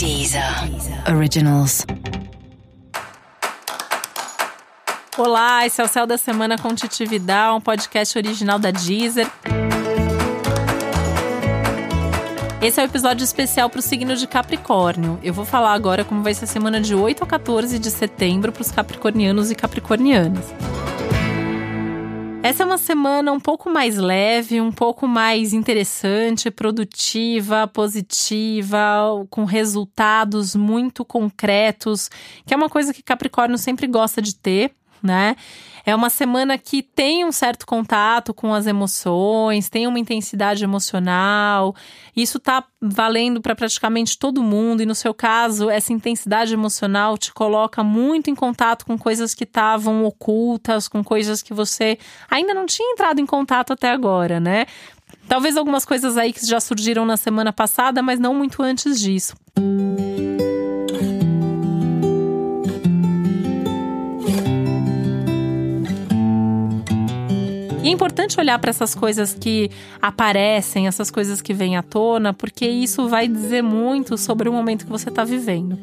Deezer Originals. Olá, esse é o Céu da Semana com Titividade, um podcast original da Deezer. Esse é o um episódio especial para o signo de Capricórnio. Eu vou falar agora como vai ser a semana de 8 a 14 de setembro para os capricornianos e capricornianas. Essa é uma semana um pouco mais leve, um pouco mais interessante, produtiva, positiva, com resultados muito concretos, que é uma coisa que Capricórnio sempre gosta de ter né? É uma semana que tem um certo contato com as emoções, tem uma intensidade emocional. Isso tá valendo para praticamente todo mundo, e no seu caso, essa intensidade emocional te coloca muito em contato com coisas que estavam ocultas, com coisas que você ainda não tinha entrado em contato até agora, né? Talvez algumas coisas aí que já surgiram na semana passada, mas não muito antes disso. E é importante olhar para essas coisas que aparecem, essas coisas que vêm à tona, porque isso vai dizer muito sobre o momento que você está vivendo.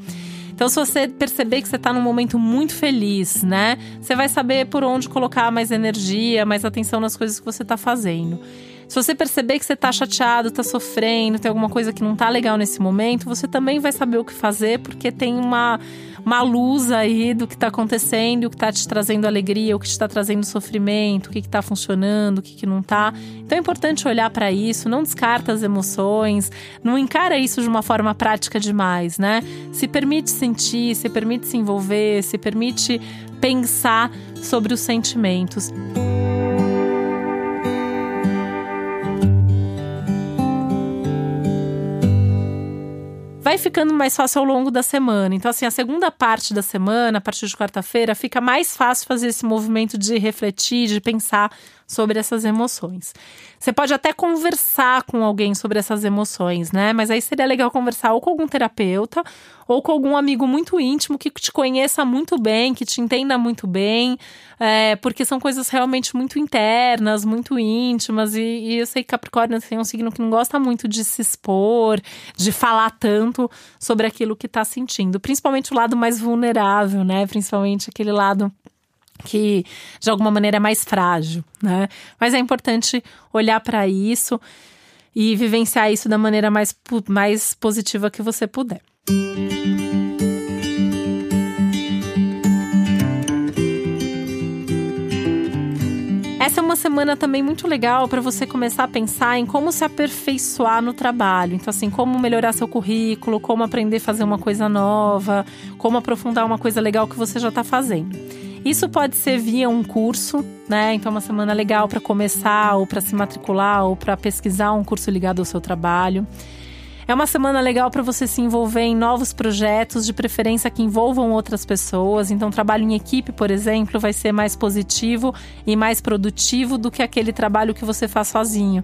Então, se você perceber que você está num momento muito feliz, né? Você vai saber por onde colocar mais energia, mais atenção nas coisas que você está fazendo. Se você perceber que você está chateado, está sofrendo, tem alguma coisa que não está legal nesse momento, você também vai saber o que fazer, porque tem uma uma luz aí do que está acontecendo, o que está te trazendo alegria, o que está trazendo sofrimento, o que está funcionando, o que, que não está. Então é importante olhar para isso, não descarta as emoções, não encara isso de uma forma prática demais, né? Se permite sentir, se permite se envolver, se permite pensar sobre os sentimentos. Vai ficando mais fácil ao longo da semana. Então, assim, a segunda parte da semana, a partir de quarta-feira, fica mais fácil fazer esse movimento de refletir, de pensar sobre essas emoções. Você pode até conversar com alguém sobre essas emoções, né? Mas aí seria legal conversar ou com algum terapeuta ou com algum amigo muito íntimo que te conheça muito bem, que te entenda muito bem, é, porque são coisas realmente muito internas, muito íntimas. E, e eu sei que Capricórnio é um signo que não gosta muito de se expor, de falar tanto sobre aquilo que está sentindo, principalmente o lado mais vulnerável, né? Principalmente aquele lado que de alguma maneira é mais frágil, né? Mas é importante olhar para isso e vivenciar isso da maneira mais, mais positiva que você puder. Essa é uma semana também muito legal para você começar a pensar em como se aperfeiçoar no trabalho. Então, assim, como melhorar seu currículo, como aprender a fazer uma coisa nova, como aprofundar uma coisa legal que você já está fazendo. Isso pode ser via um curso, né? Então, uma semana legal para começar, ou para se matricular, ou para pesquisar um curso ligado ao seu trabalho. É uma semana legal para você se envolver em novos projetos, de preferência que envolvam outras pessoas. Então, trabalho em equipe, por exemplo, vai ser mais positivo e mais produtivo do que aquele trabalho que você faz sozinho.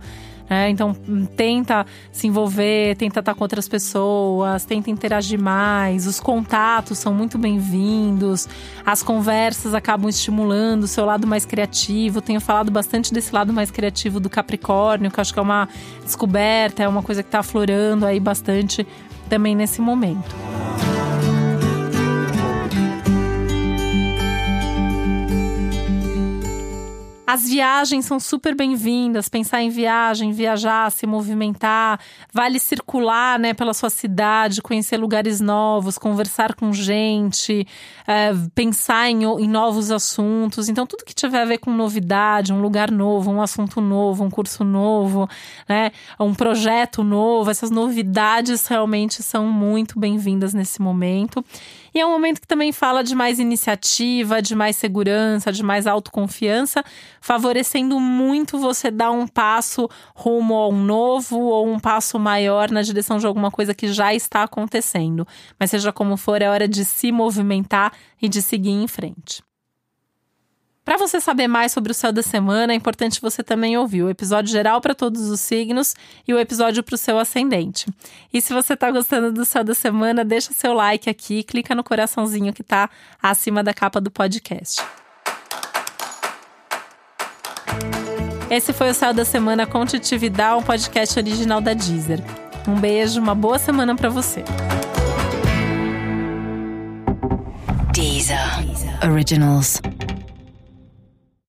Né? Então, tenta se envolver, tenta estar com outras pessoas, tenta interagir mais. Os contatos são muito bem-vindos, as conversas acabam estimulando o seu lado mais criativo. Tenho falado bastante desse lado mais criativo do Capricórnio, que acho que é uma descoberta, é uma coisa que está aflorando aí bastante também nesse momento. As viagens são super bem-vindas, pensar em viagem, viajar, se movimentar, vale circular né, pela sua cidade, conhecer lugares novos, conversar com gente, é, pensar em, em novos assuntos. Então, tudo que tiver a ver com novidade, um lugar novo, um assunto novo, um curso novo, né, um projeto novo, essas novidades realmente são muito bem-vindas nesse momento. E é um momento que também fala de mais iniciativa, de mais segurança, de mais autoconfiança, favorecendo muito você dar um passo rumo a um novo ou um passo maior na direção de alguma coisa que já está acontecendo. Mas seja como for, é hora de se movimentar e de seguir em frente. Para você saber mais sobre o céu da semana, é importante você também ouvir o episódio geral para todos os signos e o episódio para o seu ascendente. E se você está gostando do céu da semana, deixa seu like aqui, clica no coraçãozinho que está acima da capa do podcast. Esse foi o céu da semana com um podcast original da Deezer. Um beijo, uma boa semana para você. Deezer, Deezer. Originals.